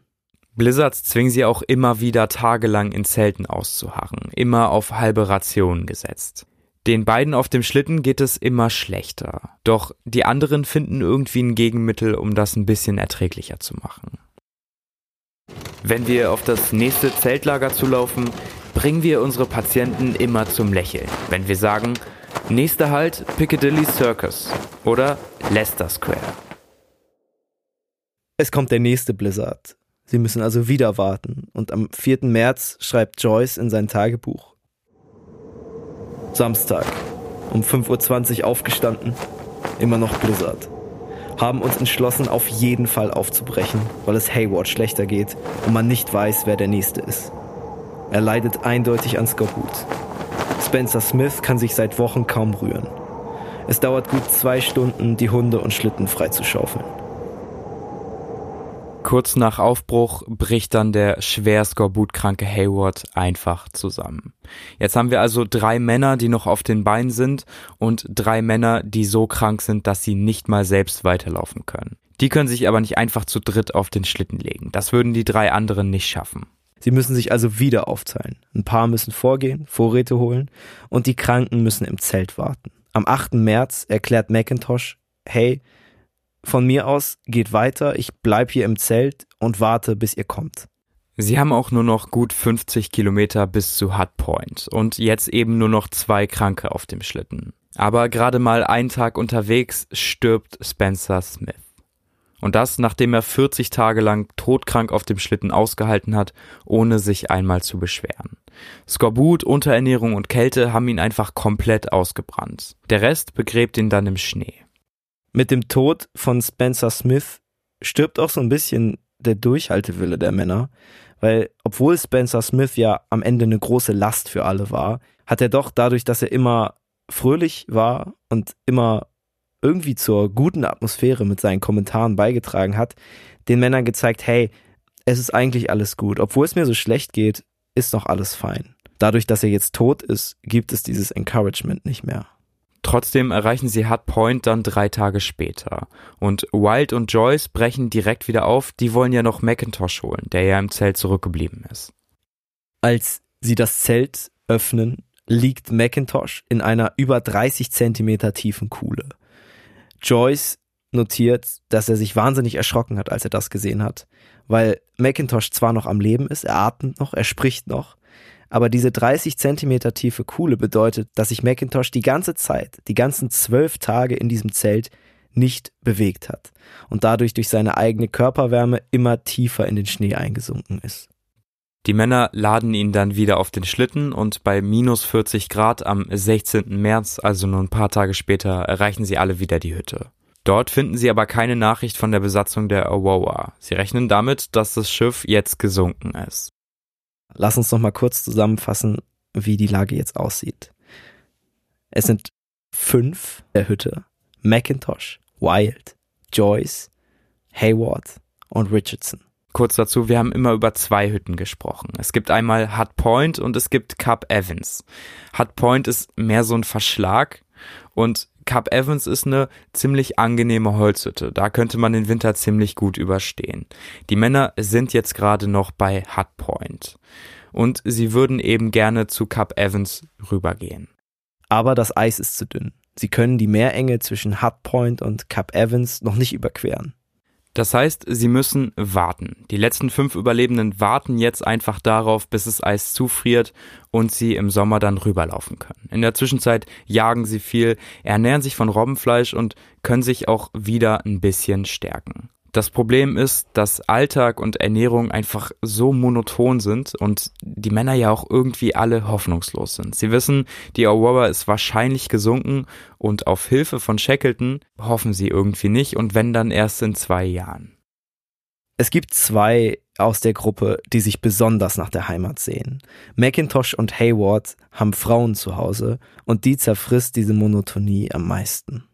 Blizzards zwingen sie auch immer wieder tagelang in Zelten auszuharren, immer auf halbe Rationen gesetzt. Den beiden auf dem Schlitten geht es immer schlechter. Doch die anderen finden irgendwie ein Gegenmittel, um das ein bisschen erträglicher zu machen. Wenn wir auf das nächste Zeltlager zulaufen, bringen wir unsere Patienten immer zum Lächeln. Wenn wir sagen, nächster Halt Piccadilly Circus oder Leicester Square. Es kommt der nächste Blizzard. Sie müssen also wieder warten. Und am 4. März schreibt Joyce in sein Tagebuch. Samstag, um 5.20 Uhr aufgestanden, immer noch Blizzard. Haben uns entschlossen, auf jeden Fall aufzubrechen, weil es Hayward schlechter geht und man nicht weiß, wer der Nächste ist. Er leidet eindeutig an Skorbut. Spencer Smith kann sich seit Wochen kaum rühren. Es dauert gut zwei Stunden, die Hunde und Schlitten freizuschaufeln. Kurz nach Aufbruch bricht dann der schwer skorbutkranke Hayward einfach zusammen. Jetzt haben wir also drei Männer, die noch auf den Beinen sind und drei Männer, die so krank sind, dass sie nicht mal selbst weiterlaufen können. Die können sich aber nicht einfach zu dritt auf den Schlitten legen. Das würden die drei anderen nicht schaffen. Sie müssen sich also wieder aufteilen. Ein paar müssen vorgehen, Vorräte holen und die Kranken müssen im Zelt warten. Am 8. März erklärt McIntosh, hey, von mir aus geht weiter, ich bleib hier im Zelt und warte, bis ihr kommt. Sie haben auch nur noch gut 50 Kilometer bis zu Hut Point und jetzt eben nur noch zwei Kranke auf dem Schlitten. Aber gerade mal einen Tag unterwegs stirbt Spencer Smith. Und das, nachdem er 40 Tage lang todkrank auf dem Schlitten ausgehalten hat, ohne sich einmal zu beschweren. Skorbut, Unterernährung und Kälte haben ihn einfach komplett ausgebrannt. Der Rest begräbt ihn dann im Schnee. Mit dem Tod von Spencer Smith stirbt auch so ein bisschen der Durchhaltewille der Männer, weil obwohl Spencer Smith ja am Ende eine große Last für alle war, hat er doch dadurch, dass er immer fröhlich war und immer irgendwie zur guten Atmosphäre mit seinen Kommentaren beigetragen hat, den Männern gezeigt, hey, es ist eigentlich alles gut. Obwohl es mir so schlecht geht, ist noch alles fein. Dadurch, dass er jetzt tot ist, gibt es dieses Encouragement nicht mehr. Trotzdem erreichen sie Hut Point dann drei Tage später. Und Wild und Joyce brechen direkt wieder auf, die wollen ja noch Macintosh holen, der ja im Zelt zurückgeblieben ist. Als sie das Zelt öffnen, liegt Macintosh in einer über 30 Zentimeter tiefen Kuhle. Joyce notiert, dass er sich wahnsinnig erschrocken hat, als er das gesehen hat, weil Macintosh zwar noch am Leben ist, er atmet noch, er spricht noch, aber diese 30 Zentimeter tiefe Kuhle bedeutet, dass sich Macintosh die ganze Zeit, die ganzen zwölf Tage in diesem Zelt nicht bewegt hat und dadurch durch seine eigene Körperwärme immer tiefer in den Schnee eingesunken ist. Die Männer laden ihn dann wieder auf den Schlitten und bei minus 40 Grad am 16. März, also nur ein paar Tage später, erreichen sie alle wieder die Hütte. Dort finden sie aber keine Nachricht von der Besatzung der Aurora. Sie rechnen damit, dass das Schiff jetzt gesunken ist. Lass uns noch mal kurz zusammenfassen, wie die Lage jetzt aussieht. Es sind fünf der Hütte. Macintosh, Wild, Joyce, Hayward und Richardson. Kurz dazu, wir haben immer über zwei Hütten gesprochen. Es gibt einmal Hut Point und es gibt Cap Evans. Hut Point ist mehr so ein Verschlag und Cap Evans ist eine ziemlich angenehme Holzhütte. Da könnte man den Winter ziemlich gut überstehen. Die Männer sind jetzt gerade noch bei Hut Point. Und sie würden eben gerne zu Cap Evans rübergehen. Aber das Eis ist zu dünn. Sie können die Meerenge zwischen Hut Point und Cap Evans noch nicht überqueren. Das heißt, sie müssen warten. Die letzten fünf Überlebenden warten jetzt einfach darauf, bis das Eis zufriert und sie im Sommer dann rüberlaufen können. In der Zwischenzeit jagen sie viel, ernähren sich von Robbenfleisch und können sich auch wieder ein bisschen stärken. Das Problem ist, dass Alltag und Ernährung einfach so monoton sind und die Männer ja auch irgendwie alle hoffnungslos sind. Sie wissen, die Aurora ist wahrscheinlich gesunken und auf Hilfe von Shackleton hoffen sie irgendwie nicht und wenn dann erst in zwei Jahren. Es gibt zwei aus der Gruppe, die sich besonders nach der Heimat sehen. Macintosh und Hayward haben Frauen zu Hause und die zerfrisst diese Monotonie am meisten.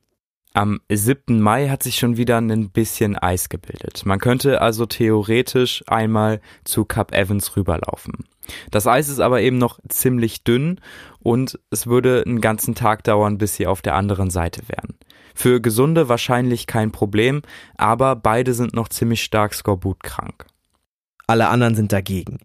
Am 7. Mai hat sich schon wieder ein bisschen Eis gebildet. Man könnte also theoretisch einmal zu Cap Evans rüberlaufen. Das Eis ist aber eben noch ziemlich dünn und es würde einen ganzen Tag dauern, bis sie auf der anderen Seite wären. Für Gesunde wahrscheinlich kein Problem, aber beide sind noch ziemlich stark skorbutkrank. Alle anderen sind dagegen.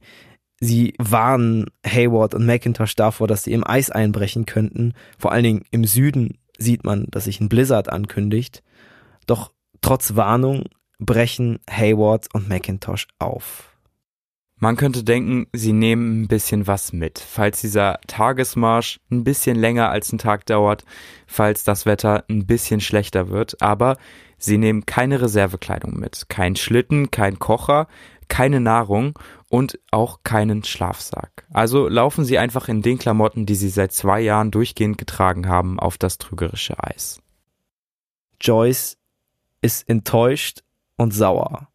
Sie warnen Hayward und McIntosh davor, dass sie im Eis einbrechen könnten, vor allen Dingen im Süden sieht man, dass sich ein Blizzard ankündigt. Doch trotz Warnung brechen Hayward und McIntosh auf. Man könnte denken, sie nehmen ein bisschen was mit, falls dieser Tagesmarsch ein bisschen länger als ein Tag dauert, falls das Wetter ein bisschen schlechter wird, aber sie nehmen keine Reservekleidung mit, kein Schlitten, kein Kocher, keine Nahrung und auch keinen Schlafsack. Also laufen sie einfach in den Klamotten, die sie seit zwei Jahren durchgehend getragen haben, auf das trügerische Eis. Joyce ist enttäuscht und sauer.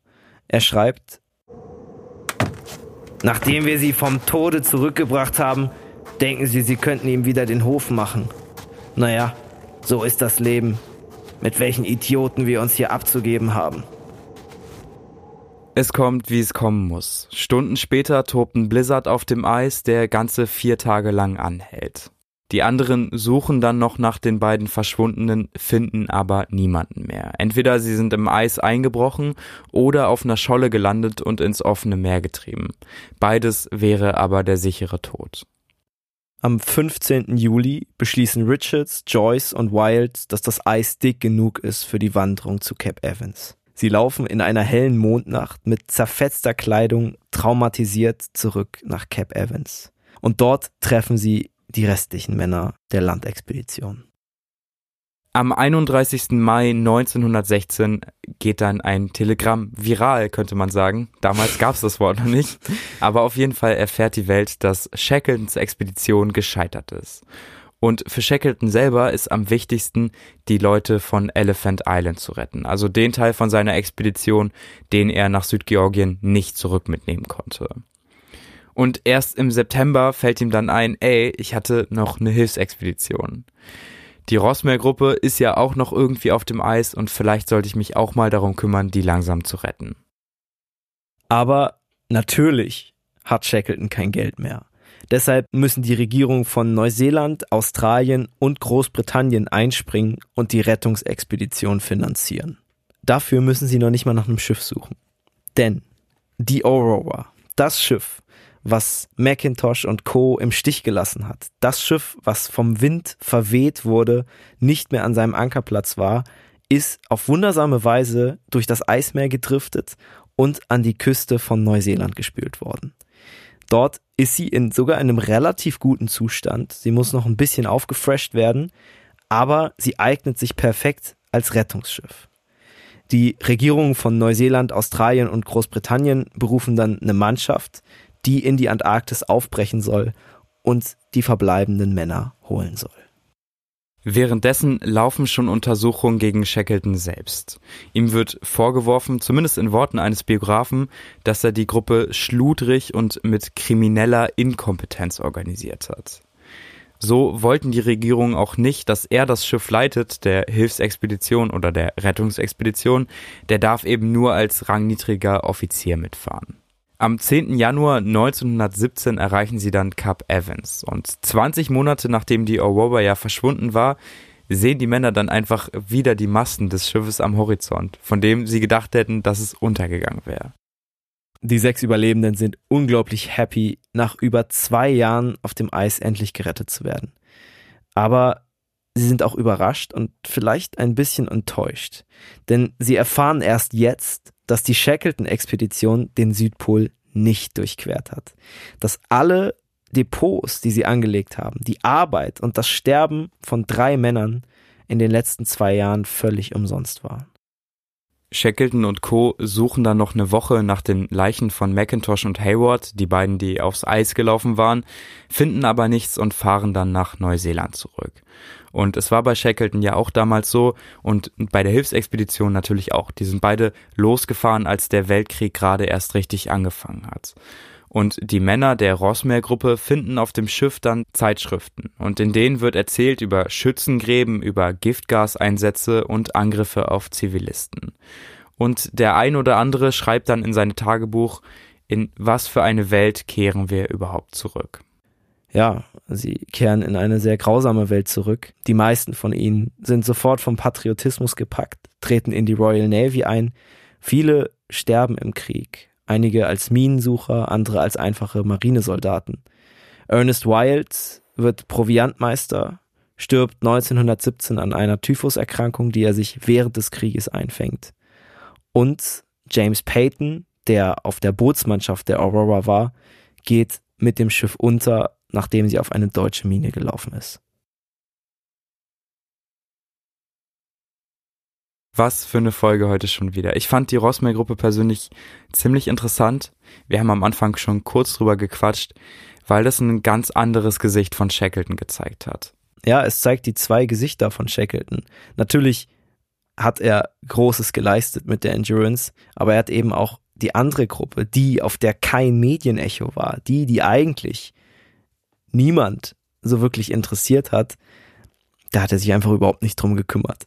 Er schreibt, Nachdem wir sie vom Tode zurückgebracht haben, denken sie, sie könnten ihm wieder den Hof machen. Naja, so ist das Leben, mit welchen Idioten wir uns hier abzugeben haben. Es kommt, wie es kommen muss. Stunden später tobt ein Blizzard auf dem Eis, der ganze vier Tage lang anhält. Die anderen suchen dann noch nach den beiden Verschwundenen, finden aber niemanden mehr. Entweder sie sind im Eis eingebrochen oder auf einer Scholle gelandet und ins offene Meer getrieben. Beides wäre aber der sichere Tod. Am 15. Juli beschließen Richards, Joyce und Wild, dass das Eis dick genug ist für die Wanderung zu Cape Evans. Sie laufen in einer hellen Mondnacht mit zerfetzter Kleidung traumatisiert zurück nach Cape Evans. Und dort treffen sie die restlichen Männer der Landexpedition. Am 31. Mai 1916 geht dann ein Telegramm viral, könnte man sagen. Damals gab es das Wort noch nicht. Aber auf jeden Fall erfährt die Welt, dass Shackletons Expedition gescheitert ist. Und für Shackleton selber ist am wichtigsten, die Leute von Elephant Island zu retten. Also den Teil von seiner Expedition, den er nach Südgeorgien nicht zurück mitnehmen konnte. Und erst im September fällt ihm dann ein, ey, ich hatte noch eine Hilfsexpedition. Die Rossmeer-Gruppe ist ja auch noch irgendwie auf dem Eis und vielleicht sollte ich mich auch mal darum kümmern, die langsam zu retten. Aber natürlich hat Shackleton kein Geld mehr. Deshalb müssen die Regierungen von Neuseeland, Australien und Großbritannien einspringen und die Rettungsexpedition finanzieren. Dafür müssen sie noch nicht mal nach einem Schiff suchen. Denn die Aurora, das Schiff, was Macintosh und Co. im Stich gelassen hat. Das Schiff, was vom Wind verweht wurde, nicht mehr an seinem Ankerplatz war, ist auf wundersame Weise durch das Eismeer gedriftet und an die Küste von Neuseeland gespült worden. Dort ist sie in sogar einem relativ guten Zustand. Sie muss noch ein bisschen aufgefresht werden, aber sie eignet sich perfekt als Rettungsschiff. Die Regierungen von Neuseeland, Australien und Großbritannien berufen dann eine Mannschaft, die in die Antarktis aufbrechen soll und die verbleibenden Männer holen soll. Währenddessen laufen schon Untersuchungen gegen Shackleton selbst. Ihm wird vorgeworfen, zumindest in Worten eines Biografen, dass er die Gruppe schludrig und mit krimineller Inkompetenz organisiert hat. So wollten die Regierungen auch nicht, dass er das Schiff leitet, der Hilfsexpedition oder der Rettungsexpedition, der darf eben nur als rangniedriger Offizier mitfahren. Am 10. Januar 1917 erreichen sie dann Cap Evans und 20 Monate nachdem die Aurora ja verschwunden war, sehen die Männer dann einfach wieder die Masten des Schiffes am Horizont, von dem sie gedacht hätten, dass es untergegangen wäre. Die sechs Überlebenden sind unglaublich happy, nach über zwei Jahren auf dem Eis endlich gerettet zu werden. Aber sie sind auch überrascht und vielleicht ein bisschen enttäuscht, denn sie erfahren erst jetzt, dass die Shackleton-Expedition den Südpol nicht durchquert hat. Dass alle Depots, die sie angelegt haben, die Arbeit und das Sterben von drei Männern in den letzten zwei Jahren völlig umsonst waren. Shackleton und Co. suchen dann noch eine Woche nach den Leichen von McIntosh und Hayward, die beiden, die aufs Eis gelaufen waren, finden aber nichts und fahren dann nach Neuseeland zurück. Und es war bei Shackleton ja auch damals so und bei der Hilfsexpedition natürlich auch. Die sind beide losgefahren, als der Weltkrieg gerade erst richtig angefangen hat. Und die Männer der Rossmeer-Gruppe finden auf dem Schiff dann Zeitschriften. Und in denen wird erzählt über Schützengräben, über Giftgaseinsätze und Angriffe auf Zivilisten. Und der ein oder andere schreibt dann in seine Tagebuch, in was für eine Welt kehren wir überhaupt zurück. Ja, sie kehren in eine sehr grausame Welt zurück. Die meisten von ihnen sind sofort vom Patriotismus gepackt, treten in die Royal Navy ein. Viele sterben im Krieg, einige als Minensucher, andere als einfache Marinesoldaten. Ernest Wild wird Proviantmeister, stirbt 1917 an einer Typhuserkrankung, die er sich während des Krieges einfängt. Und James Peyton, der auf der Bootsmannschaft der Aurora war, geht mit dem Schiff unter, nachdem sie auf eine deutsche Mine gelaufen ist. Was für eine Folge heute schon wieder. Ich fand die Rossmeer-Gruppe persönlich ziemlich interessant. Wir haben am Anfang schon kurz drüber gequatscht, weil das ein ganz anderes Gesicht von Shackleton gezeigt hat. Ja, es zeigt die zwei Gesichter von Shackleton. Natürlich hat er Großes geleistet mit der Endurance, aber er hat eben auch die andere Gruppe, die, auf der kein Medienecho war, die, die eigentlich niemand so wirklich interessiert hat, da hat er sich einfach überhaupt nicht drum gekümmert.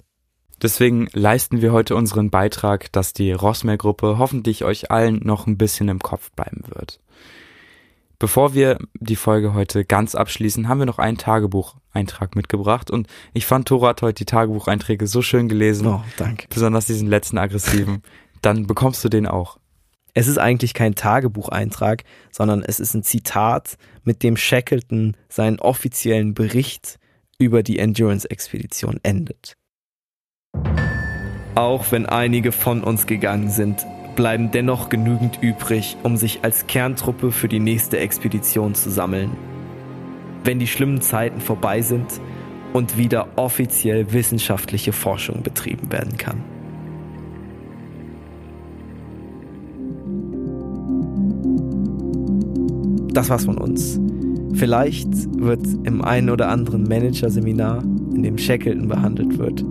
Deswegen leisten wir heute unseren Beitrag, dass die Rossmeer-Gruppe hoffentlich euch allen noch ein bisschen im Kopf bleiben wird. Bevor wir die Folge heute ganz abschließen, haben wir noch einen Tagebucheintrag mitgebracht und ich fand, Tora hat heute die Tagebucheinträge so schön gelesen. Oh, danke. Besonders diesen letzten aggressiven. Dann bekommst du den auch. Es ist eigentlich kein Tagebucheintrag, sondern es ist ein Zitat, mit dem Shackleton seinen offiziellen Bericht über die Endurance-Expedition endet. Auch wenn einige von uns gegangen sind, bleiben dennoch genügend übrig, um sich als Kerntruppe für die nächste Expedition zu sammeln. Wenn die schlimmen Zeiten vorbei sind und wieder offiziell wissenschaftliche Forschung betrieben werden kann. Das war's von uns. Vielleicht wird im einen oder anderen Managerseminar, in dem Shackleton behandelt wird,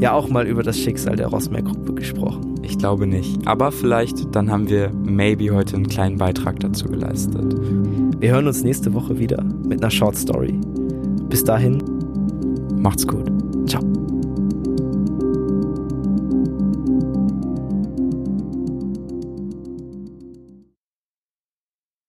ja auch mal über das Schicksal der Rossmeer-Gruppe gesprochen. Ich glaube nicht. Aber vielleicht, dann haben wir maybe heute einen kleinen Beitrag dazu geleistet. Wir hören uns nächste Woche wieder mit einer Short Story. Bis dahin, Macht's gut. ciao.